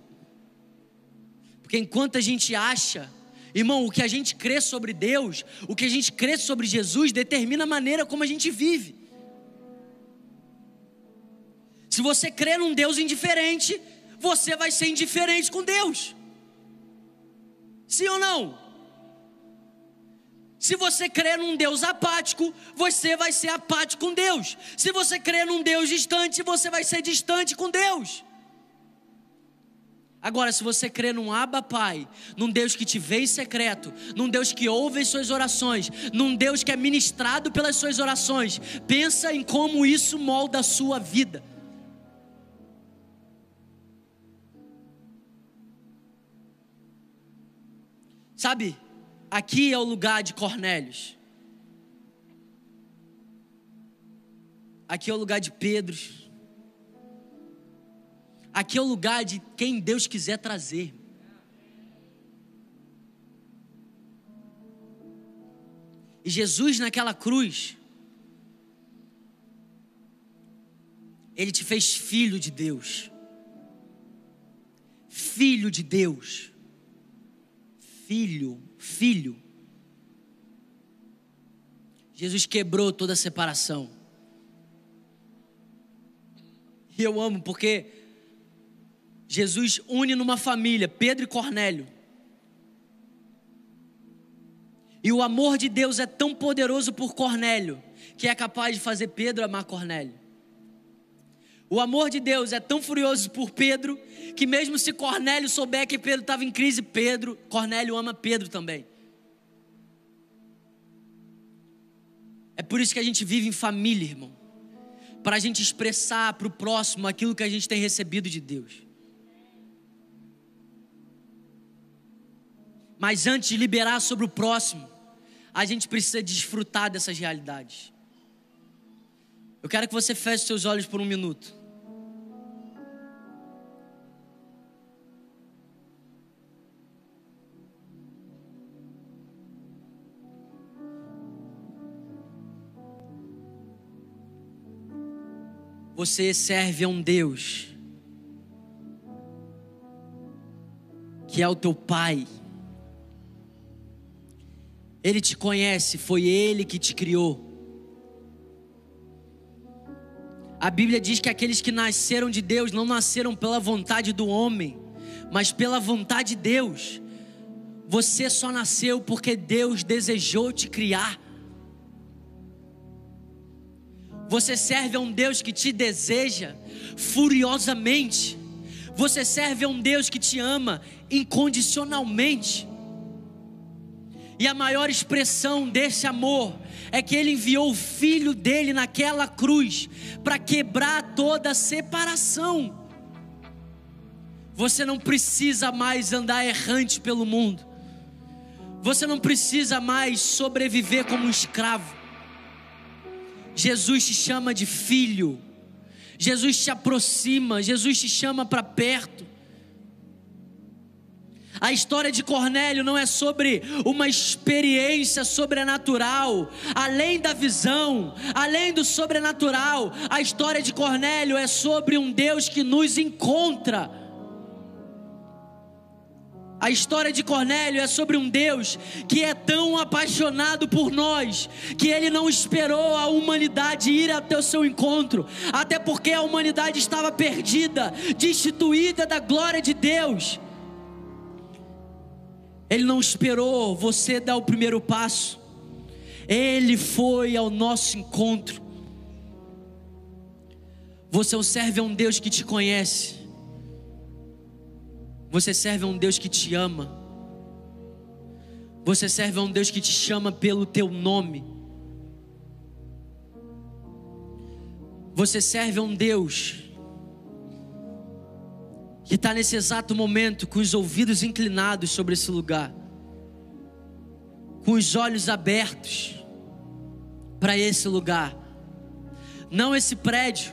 Porque enquanto a gente acha Irmão, o que a gente crê sobre Deus, o que a gente crê sobre Jesus, determina a maneira como a gente vive. Se você crê num Deus indiferente, você vai ser indiferente com Deus. Sim ou não? Se você crê num Deus apático, você vai ser apático com Deus. Se você crê num Deus distante, você vai ser distante com Deus. Agora, se você crê num Abba Pai, num Deus que te vê em secreto, num Deus que ouve as suas orações, num Deus que é ministrado pelas suas orações, pensa em como isso molda a sua vida. Sabe, aqui é o lugar de Cornélios. Aqui é o lugar de Pedros. Aqui é o lugar de quem Deus quiser trazer. E Jesus naquela cruz, Ele te fez filho de Deus. Filho de Deus. Filho, filho. Jesus quebrou toda a separação. E eu amo porque Jesus une numa família Pedro e Cornélio. E o amor de Deus é tão poderoso por Cornélio, que é capaz de fazer Pedro amar Cornélio. O amor de Deus é tão furioso por Pedro, que mesmo se Cornélio souber que Pedro estava em crise, Pedro, Cornélio ama Pedro também. É por isso que a gente vive em família, irmão. Para a gente expressar para o próximo aquilo que a gente tem recebido de Deus. Mas antes de liberar sobre o próximo, a gente precisa desfrutar dessas realidades. Eu quero que você feche seus olhos por um minuto. Você serve a um Deus que é o teu Pai ele te conhece, foi Ele que te criou. A Bíblia diz que aqueles que nasceram de Deus não nasceram pela vontade do homem, mas pela vontade de Deus. Você só nasceu porque Deus desejou te criar. Você serve a um Deus que te deseja furiosamente. Você serve a um Deus que te ama incondicionalmente. E a maior expressão desse amor é que ele enviou o filho dele naquela cruz para quebrar toda a separação. Você não precisa mais andar errante pelo mundo. Você não precisa mais sobreviver como um escravo. Jesus te chama de filho. Jesus te aproxima, Jesus te chama para perto. A história de Cornélio não é sobre uma experiência sobrenatural, além da visão, além do sobrenatural. A história de Cornélio é sobre um Deus que nos encontra. A história de Cornélio é sobre um Deus que é tão apaixonado por nós, que ele não esperou a humanidade ir até o seu encontro, até porque a humanidade estava perdida, destituída da glória de Deus. Ele não esperou você dar o primeiro passo, ele foi ao nosso encontro. Você serve a um Deus que te conhece, você serve a um Deus que te ama, você serve a um Deus que te chama pelo teu nome. Você serve a um Deus que está nesse exato momento com os ouvidos inclinados sobre esse lugar, com os olhos abertos para esse lugar, não esse prédio,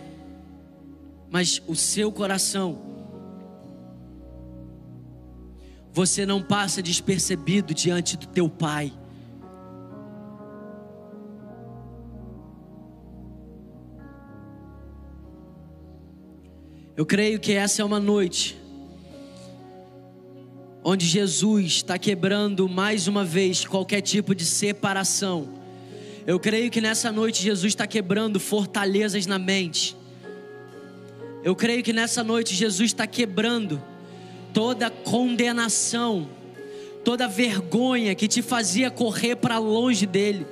mas o seu coração. Você não passa despercebido diante do teu Pai. Eu creio que essa é uma noite onde Jesus está quebrando mais uma vez qualquer tipo de separação. Eu creio que nessa noite Jesus está quebrando fortalezas na mente. Eu creio que nessa noite Jesus está quebrando toda condenação, toda vergonha que te fazia correr para longe dele.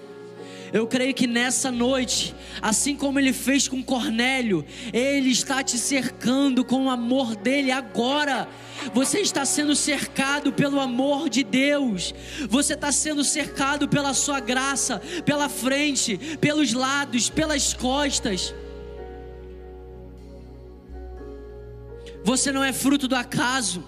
Eu creio que nessa noite, assim como ele fez com Cornélio, ele está te cercando com o amor dele agora. Você está sendo cercado pelo amor de Deus. Você está sendo cercado pela sua graça, pela frente, pelos lados, pelas costas. Você não é fruto do acaso.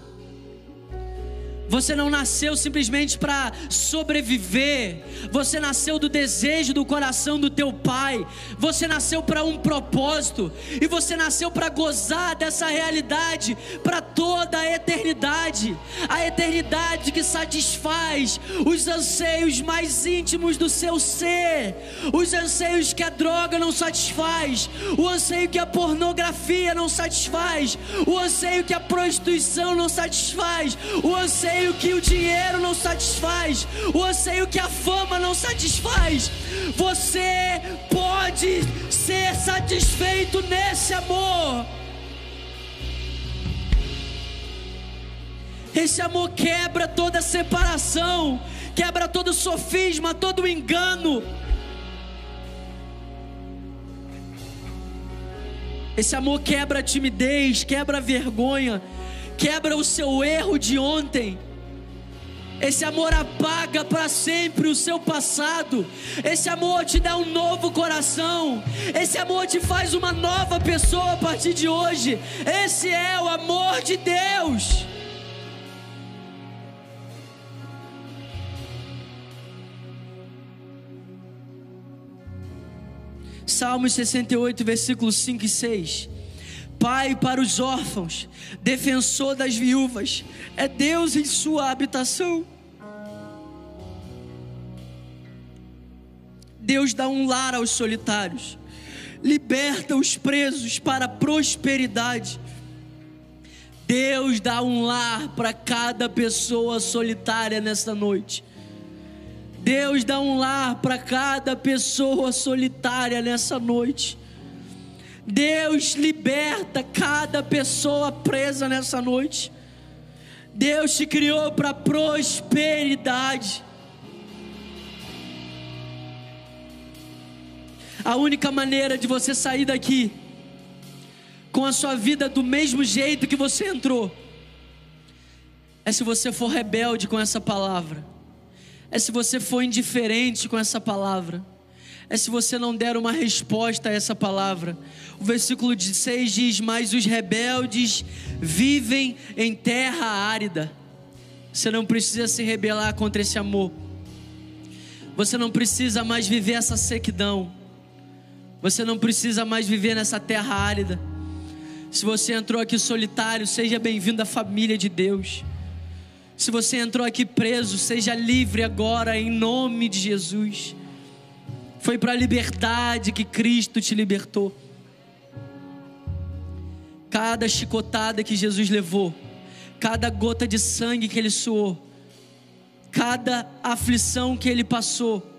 Você não nasceu simplesmente para sobreviver. Você nasceu do desejo do coração do teu pai. Você nasceu para um propósito e você nasceu para gozar dessa realidade para toda a eternidade. A eternidade que satisfaz os anseios mais íntimos do seu ser. Os anseios que a droga não satisfaz, o anseio que a pornografia não satisfaz, o anseio que a prostituição não satisfaz, o anseio anseio que o dinheiro não satisfaz, o anseio que a fama não satisfaz. Você pode ser satisfeito nesse amor. Esse amor quebra toda separação, quebra todo sofisma, todo engano. Esse amor quebra a timidez, quebra a vergonha, quebra o seu erro de ontem. Esse amor apaga para sempre o seu passado. Esse amor te dá um novo coração. Esse amor te faz uma nova pessoa a partir de hoje. Esse é o amor de Deus. Salmos 68, versículos 5 e 6 pai para os órfãos, defensor das viúvas, é Deus em sua habitação. Deus dá um lar aos solitários, liberta os presos para a prosperidade. Deus dá um lar para cada pessoa solitária nesta noite. Deus dá um lar para cada pessoa solitária nessa noite. Deus liberta cada pessoa presa nessa noite. Deus te criou para prosperidade. A única maneira de você sair daqui com a sua vida do mesmo jeito que você entrou é se você for rebelde com essa palavra, é se você for indiferente com essa palavra, é se você não der uma resposta a essa palavra. O versículo 6 diz: Mas os rebeldes vivem em terra árida. Você não precisa se rebelar contra esse amor. Você não precisa mais viver essa sequidão. Você não precisa mais viver nessa terra árida. Se você entrou aqui solitário, seja bem-vindo à família de Deus. Se você entrou aqui preso, seja livre agora em nome de Jesus. Foi para a liberdade que Cristo te libertou. Cada chicotada que Jesus levou, cada gota de sangue que ele suou, cada aflição que ele passou,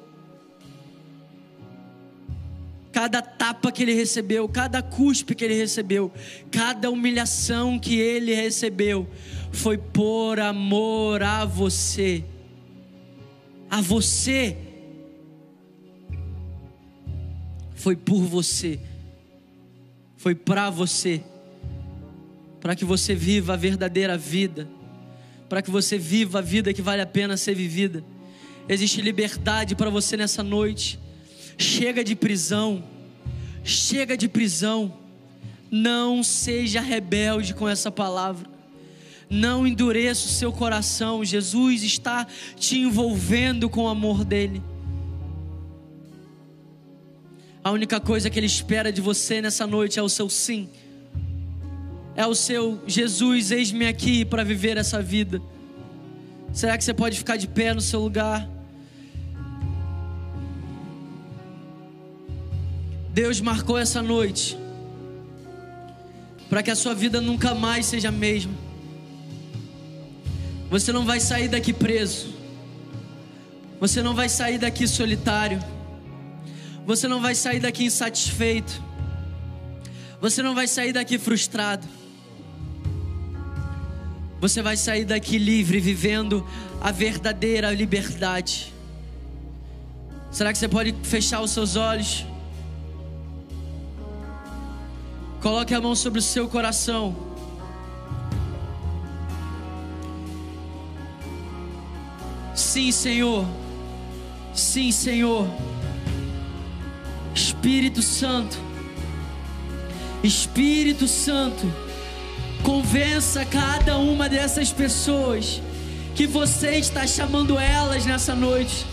cada tapa que ele recebeu, cada cuspe que ele recebeu, cada humilhação que ele recebeu, foi por amor a você. A você. Foi por você. Foi para você. Para que você viva a verdadeira vida. Para que você viva a vida que vale a pena ser vivida. Existe liberdade para você nessa noite. Chega de prisão. Chega de prisão. Não seja rebelde com essa palavra. Não endureça o seu coração. Jesus está te envolvendo com o amor dele. A única coisa que ele espera de você nessa noite é o seu sim. É o seu Jesus, eis-me aqui para viver essa vida. Será que você pode ficar de pé no seu lugar? Deus marcou essa noite para que a sua vida nunca mais seja a mesma. Você não vai sair daqui preso. Você não vai sair daqui solitário. Você não vai sair daqui insatisfeito. Você não vai sair daqui frustrado. Você vai sair daqui livre, vivendo a verdadeira liberdade. Será que você pode fechar os seus olhos? Coloque a mão sobre o seu coração. Sim, Senhor. Sim, Senhor. Espírito Santo. Espírito Santo. Convença cada uma dessas pessoas que você está chamando elas nessa noite.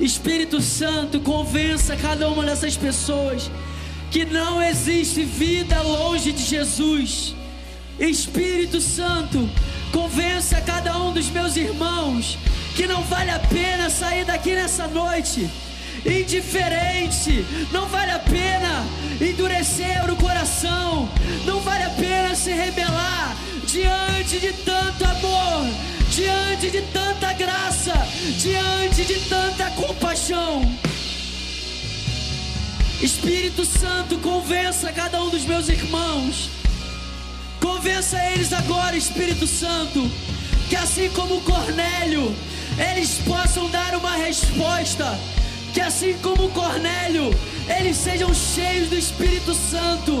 Espírito Santo, convença cada uma dessas pessoas que não existe vida longe de Jesus. Espírito Santo, convença cada um dos meus irmãos que não vale a pena sair daqui nessa noite indiferente, não vale a pena endurecer o coração, não vale a pena se rebelar diante de tanto amor, diante de tanta graça, diante de tanta compaixão. Espírito Santo, convença cada um dos meus irmãos, convença eles agora, Espírito Santo, que assim como Cornélio, eles possam dar uma resposta. Que assim como Cornélio, eles sejam cheios do Espírito Santo